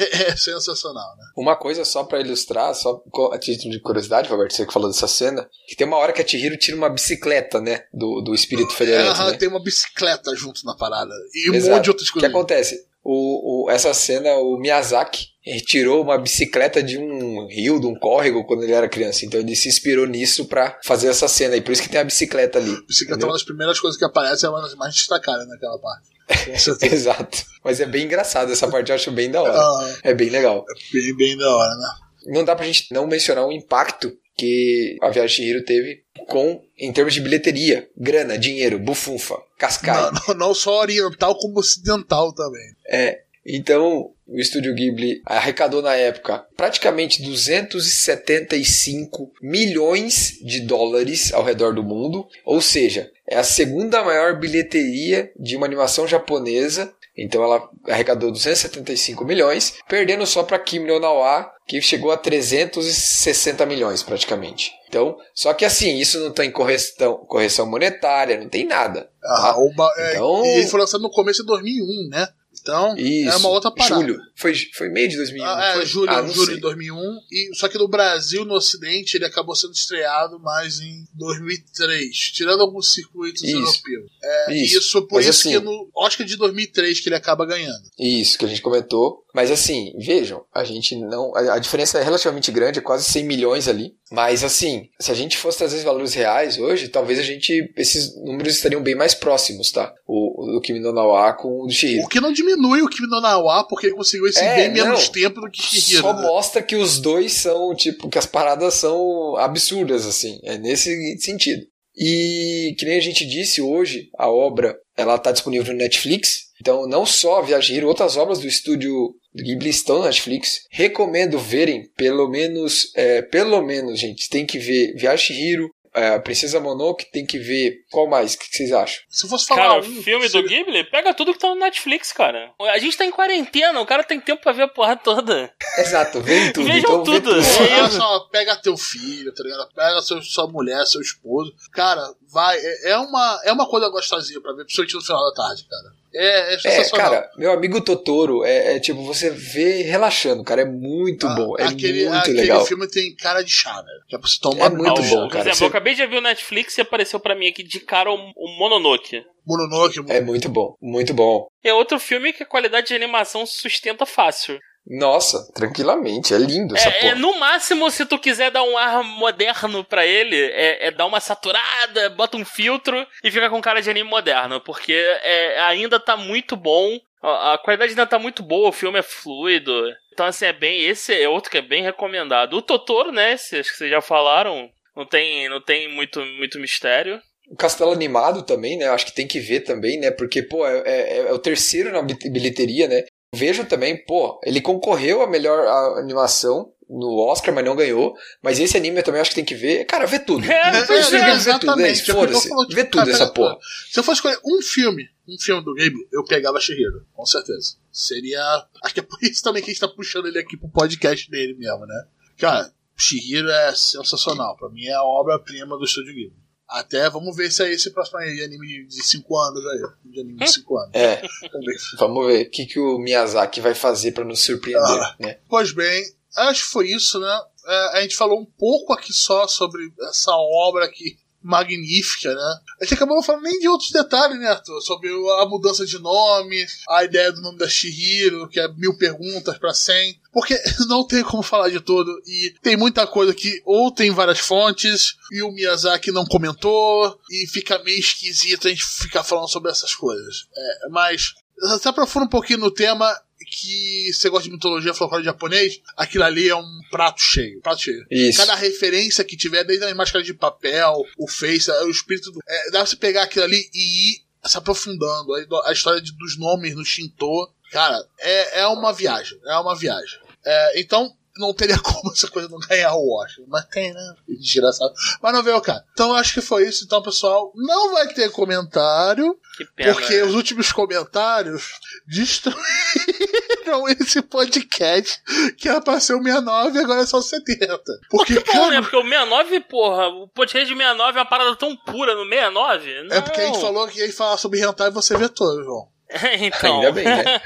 é sensacional, né? Uma coisa só para ilustrar, só a título de curiosidade, Roberto, você que falou dessa cena, que tem uma hora que a Chihiro tira uma bicicleta, né? Do, do espírito federante. É, né? tem uma bicicleta junto na parada. E Exato. um monte de outras coisas. O que acontece? O, o, essa cena, o Miyazaki retirou uma bicicleta de um rio, de um córrego, quando ele era criança. Então ele se inspirou nisso para fazer essa cena. E por isso que tem a bicicleta ali. A bicicleta é uma das primeiras coisas que aparece, é uma das mais destacadas naquela parte. Exato. Mas é bem engraçado essa parte, eu acho bem da hora. Ah, é bem legal. É bem, bem da hora, né? Não dá pra gente não mencionar o impacto que a Viagem de Hiro teve com, em termos de bilheteria, grana, dinheiro, bufunfa, cascai. Não, não, não só oriental, como ocidental também. É, então, o estúdio Ghibli arrecadou na época praticamente 275 milhões de dólares ao redor do mundo, ou seja, é a segunda maior bilheteria de uma animação japonesa. Então ela arrecadou 275 milhões, perdendo só para Kimi no Nawa, que chegou a 360 milhões praticamente. Então, só que assim, isso não tem correção, correção monetária, não tem nada. Ah, tá? Oba, é, então, ele foi lançado no começo de 2001, né? Então, Isso. é uma outra parada. Julho. Foi, foi meio de 2001. Ah, é, foi? julho, ah, julho de 2001. E, só que no Brasil, no Ocidente, ele acabou sendo estreado mais em 2003, tirando alguns circuitos isso. europeus. É, isso. isso. por Mas, isso assim, que no Oscar de 2003 que ele acaba ganhando. Isso, que a gente comentou. Mas assim, vejam, a gente não. A, a, diferença é relativamente grande, é quase 100 milhões ali. Mas assim, se a gente fosse trazer os valores reais hoje, talvez a gente. Esses números estariam bem mais próximos, tá? O, o Kimi no Nawa com o do Shihiro. O que não diminui o Kimi no Nawa, porque ele conseguiu esse é, bem menos tempo do que Shihiro. Só né? mostra que os dois são, tipo, que as paradas são absurdas, assim. É nesse sentido. E que nem a gente disse hoje, a obra ela está disponível no Netflix. Então, não só Viagem Hiro, outras obras do estúdio Ghibli estão na Netflix. Recomendo verem, pelo menos, é, pelo menos, gente, tem que ver Viagem Hiro, é, Princesa Mononoke tem que ver. Qual mais? O que vocês acham? Se fosse falar cara, um, filme do Ghibli, pega tudo que tá no Netflix, cara. A gente tá em quarentena, o cara tem tempo pra ver a porra toda. Exato, vem tudo. Vejam então, tudo. tudo. É só, pega teu filho, tá ligado? Pega seu, sua mulher, seu esposo. Cara, vai. É, é uma, é uma coisa gostosinha pra ver, principalmente no final da tarde, cara. É, é, é cara, meu amigo Totoro é, é, tipo, você vê relaxando, cara, é muito ah, bom, é aquele, muito aquele legal. Aquele filme tem cara de chá, é pra você tomar É muito bom, cara. Por exemplo, você... eu acabei de ver o Netflix e apareceu para mim aqui de cara o, o Mononoke. Mononoke. É muito bom, muito bom. É outro filme que a qualidade de animação sustenta fácil. Nossa, tranquilamente, é lindo essa é, porra. É, no máximo, se tu quiser dar um ar moderno para ele, é, é, dar uma saturada, bota um filtro e fica com cara de anime moderno, porque é, ainda tá muito bom. A, a qualidade ainda tá muito boa, o filme é fluido. Então, assim, é bem. Esse é outro que é bem recomendado. O Totoro, né? Esse, acho que vocês já falaram. Não tem, não tem muito, muito mistério. O Castelo Animado também, né? Acho que tem que ver também, né? Porque, pô, é, é, é o terceiro na bilheteria, né? Vejo também, pô, ele concorreu a melhor animação no Oscar, mas não ganhou. Mas esse anime eu também acho que tem que ver. Cara, vê tudo. É, é, é, vê tudo, é Foda-se. Vê tudo cara, essa porra. Se eu fosse escolher um filme, um filme do Gabe, eu pegava Shihiro, com certeza. Seria. Acho que é por isso também que a gente tá puxando ele aqui pro podcast dele mesmo, né? Cara, Shihiro é sensacional. Pra mim é a obra-prima do Estúdio Ghibli. Até vamos ver se é esse próximo anime de 5 anos aí. De anime de 5 anos. É. Vamos ver. Vamos ver o que, que o Miyazaki vai fazer para nos surpreender. Ah, né? Pois bem, acho que foi isso, né? É, a gente falou um pouco aqui só sobre essa obra aqui magnífica, né? A gente acabou falando nem de outros detalhes, né, Arthur? Sobre a mudança de nome, a ideia do nome da Shihiro, que é mil perguntas para cem. Porque não tem como falar de tudo. E tem muita coisa que ou tem várias fontes, e o Miyazaki não comentou, e fica meio esquisito a gente ficar falando sobre essas coisas. É, mas se aprofunda um pouquinho no tema, que você gosta de mitologia folclore japonês, aquilo ali é um prato cheio. Prato cheio. Isso. Cada referência que tiver, desde a máscara de papel, o face, o espírito do. É, dá pra você pegar aquilo ali e ir se aprofundando. A, a história de, dos nomes no Shinto Cara, é, é uma viagem. É uma viagem. É, então, não teria como essa coisa não ganhar o Oscar. Mas tem, né? Desgraçado. Mas não veio cara. Então acho que foi isso. Então, pessoal, não vai ter comentário. Que pena. Porque né? os últimos comentários destruíram esse podcast que era pra ser o 69 e agora é só o 70. Porque, Que bom, né? Porque o 69, porra, o podcast de 69 é uma parada tão pura no 69. Não. é porque a gente falou que ia falar sobre hentai e você vetou, João. então. Ainda bem, né?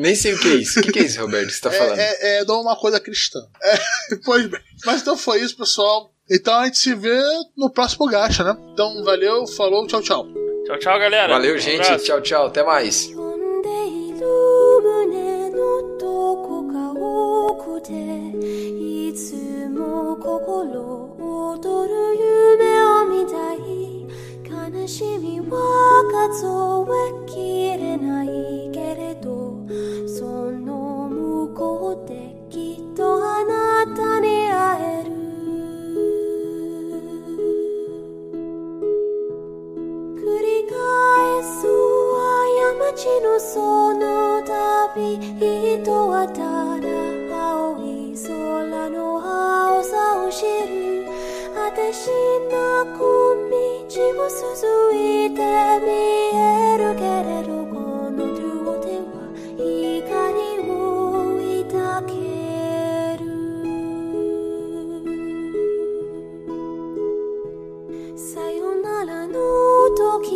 Nem sei o que é isso. O que, que é isso, Roberto? que Você tá falando? É, é, é de uma coisa cristã. É, pois bem. Mas então foi isso, pessoal. Então a gente se vê no próximo gacha, né? Então valeu, falou, tchau, tchau. Tchau, tchau, galera. Valeu, Um gente. abraço. Tchau, tchau. Até mais. 飛んでいる胸のどこか奥でいつも心躍る夢を見たい 悲しみは数えきれないけれどその向こうできっとあなたに会える。繰り返す過ちのその旅人はただ青い空の青さを知る。果てしなく血を続いて見えるけれどこの両手は怒りを抱ける。さよならの時